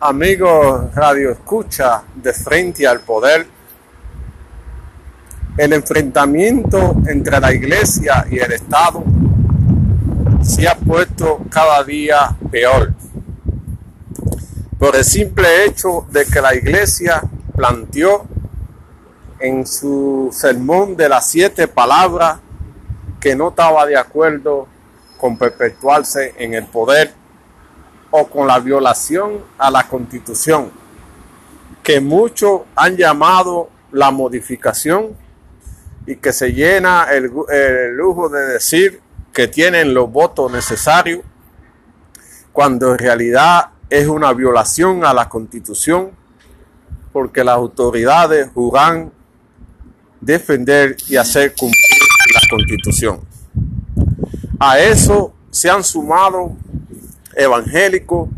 Amigos Radio Escucha de Frente al Poder, el enfrentamiento entre la Iglesia y el Estado se ha puesto cada día peor. Por el simple hecho de que la Iglesia planteó en su sermón de las siete palabras que no estaba de acuerdo con perpetuarse en el poder o con la violación a la constitución, que muchos han llamado la modificación y que se llena el, lujo de decir que tienen los votos necesarios, cuando en realidad es una violación a la constitución, porque las autoridades juran defender y hacer cumplir la constitución. A eso se han sumado evangélicos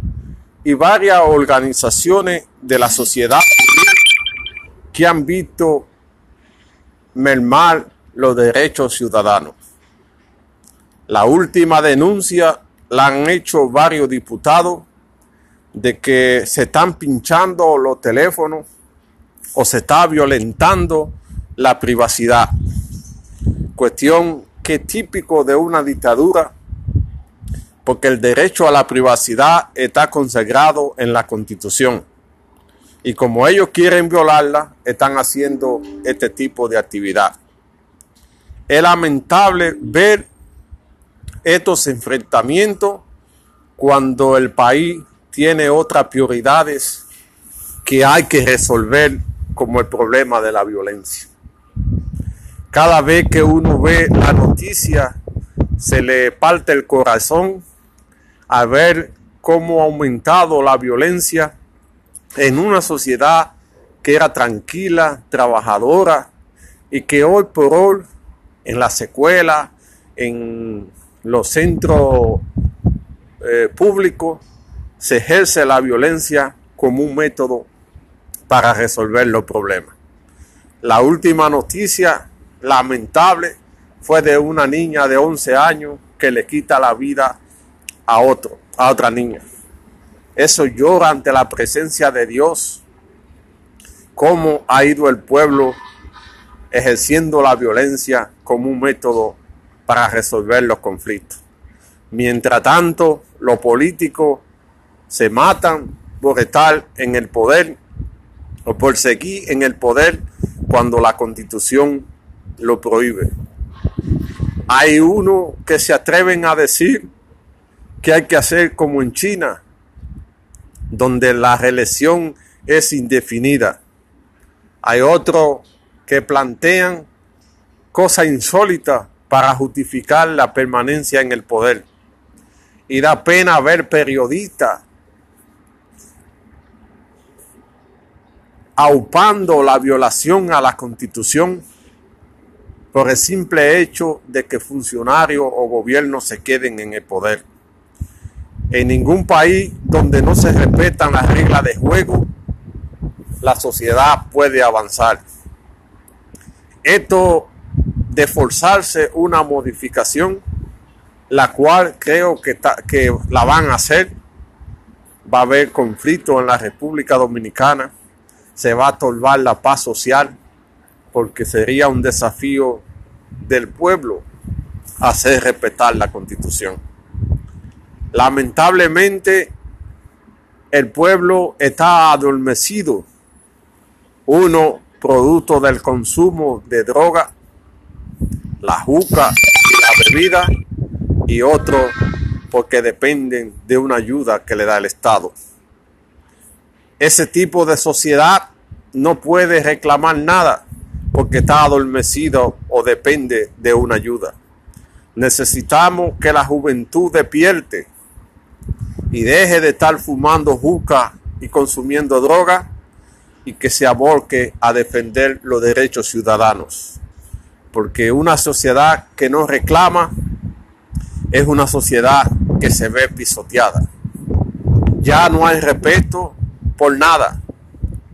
y varias organizaciones de la sociedad que han visto mermar los derechos ciudadanos. La última denuncia la han hecho varios diputados de que se están pinchando los teléfonos o se está violentando la privacidad. Cuestión que es típico de una dictadura porque el derecho a la privacidad está consagrado en la Constitución. Y como ellos quieren violarla, están haciendo este tipo de actividad. Es lamentable ver estos enfrentamientos cuando el país tiene otras prioridades que hay que resolver como el problema de la violencia. Cada vez que uno ve la noticia, se le parte el corazón a ver cómo ha aumentado la violencia en una sociedad que era tranquila, trabajadora y que hoy por hoy en la secuela, en los centros eh, públicos, se ejerce la violencia como un método para resolver los problemas. La última noticia lamentable fue de una niña de 11 años que le quita la vida a otro, a otra niña. Eso llora ante la presencia de Dios. Cómo ha ido el pueblo ejerciendo la violencia como un método para resolver los conflictos. Mientras tanto, los políticos se matan por estar en el poder o por seguir en el poder cuando la constitución lo prohíbe. Hay uno que se atreven a decir que hay que hacer como en China, donde la reelección es indefinida. Hay otros que plantean cosas insólitas para justificar la permanencia en el poder. Y da pena ver periodistas aupando la violación a la constitución por el simple hecho de que funcionarios o gobiernos se queden en el poder. En ningún país donde no se respetan las reglas de juego, la sociedad puede avanzar. Esto de forzarse una modificación, la cual creo que, que la van a hacer, va a haber conflicto en la República Dominicana, se va a tolvar la paz social, porque sería un desafío del pueblo hacer respetar la constitución. Lamentablemente, el pueblo está adormecido. Uno, producto del consumo de droga, la juca y la bebida, y otro, porque dependen de una ayuda que le da el Estado. Ese tipo de sociedad no puede reclamar nada porque está adormecido o depende de una ayuda. Necesitamos que la juventud despierte y deje de estar fumando juca y consumiendo droga y que se aborque a defender los derechos ciudadanos. Porque una sociedad que no reclama es una sociedad que se ve pisoteada. Ya no hay respeto por nada.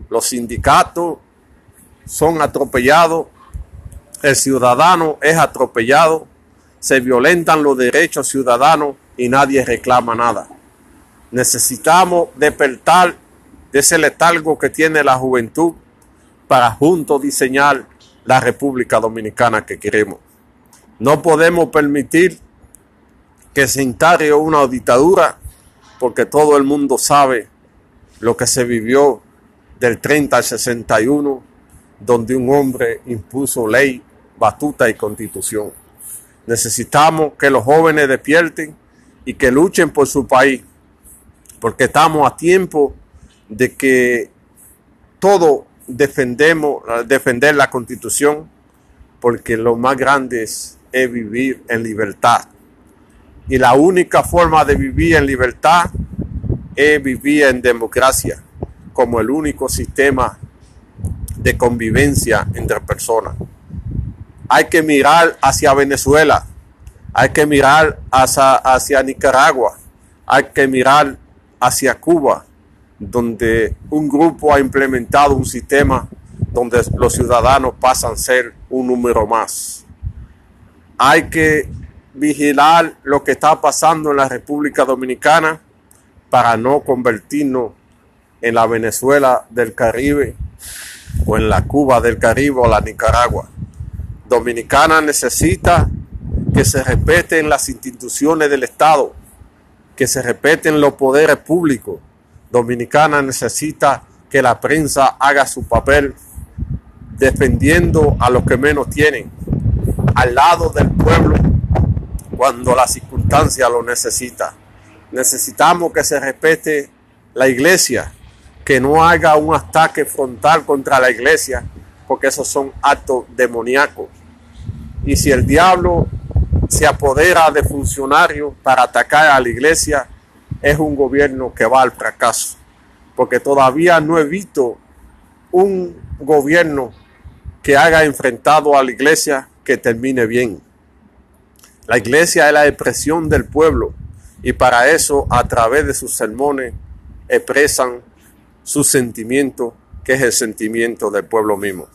Los sindicatos son atropellados, el ciudadano es atropellado, se violentan los derechos ciudadanos y nadie reclama nada. Necesitamos despertar de ese letargo que tiene la juventud para juntos diseñar la República Dominicana que queremos. No podemos permitir que se instale una dictadura porque todo el mundo sabe lo que se vivió del 30 al 61, donde un hombre impuso ley, batuta y constitución. Necesitamos que los jóvenes despierten y que luchen por su país, porque estamos a tiempo de que todo defendemos, defender la constitución, porque lo más grande es, vivir en libertad. Y la única forma de vivir en libertad es vivir en democracia como el único sistema de convivencia entre personas. Hay que mirar hacia Venezuela, hay que mirar hacia, hacia Nicaragua, hay que mirar hacia Cuba, donde un grupo ha implementado un sistema donde los ciudadanos pasan a ser un número más. Hay que vigilar lo que está pasando en la República Dominicana para no convertirnos en la Venezuela del Caribe o en la Cuba del Caribe o la Nicaragua. Dominicana necesita que se respeten las instituciones del Estado, que se respeten los poderes públicos. Dominicana necesita que la prensa haga su papel defendiendo a los que menos tienen, al lado del pueblo cuando la circunstancia lo necesita. Necesitamos que se respete la iglesia, que no haga un ataque frontal contra la iglesia, porque esos son actos demoníacos. Y si el diablo se apodera de funcionarios para atacar a la iglesia, es un gobierno que va al fracaso, porque todavía no he visto un gobierno que haga enfrentado a la iglesia que termine bien. La iglesia es la expresión del pueblo y para eso a través de sus sermones expresan su sentimiento, que es el sentimiento del pueblo mismo.